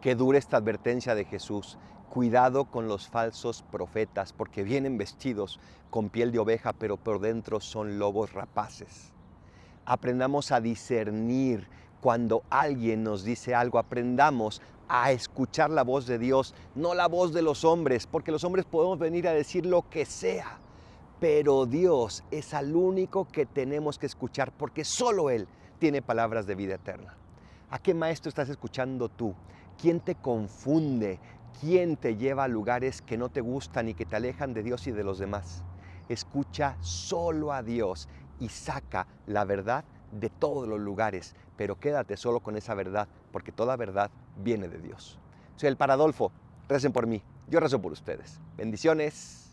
Qué dura esta advertencia de Jesús. Cuidado con los falsos profetas, porque vienen vestidos con piel de oveja, pero por dentro son lobos rapaces. Aprendamos a discernir cuando alguien nos dice algo, aprendamos a escuchar la voz de Dios, no la voz de los hombres, porque los hombres podemos venir a decir lo que sea, pero Dios es al único que tenemos que escuchar, porque solo Él tiene palabras de vida eterna. ¿A qué maestro estás escuchando tú? ¿Quién te confunde? ¿Quién te lleva a lugares que no te gustan y que te alejan de Dios y de los demás? Escucha solo a Dios y saca la verdad de todos los lugares, pero quédate solo con esa verdad, porque toda verdad viene de Dios. Soy el Paradolfo, recen por mí, yo rezo por ustedes. Bendiciones.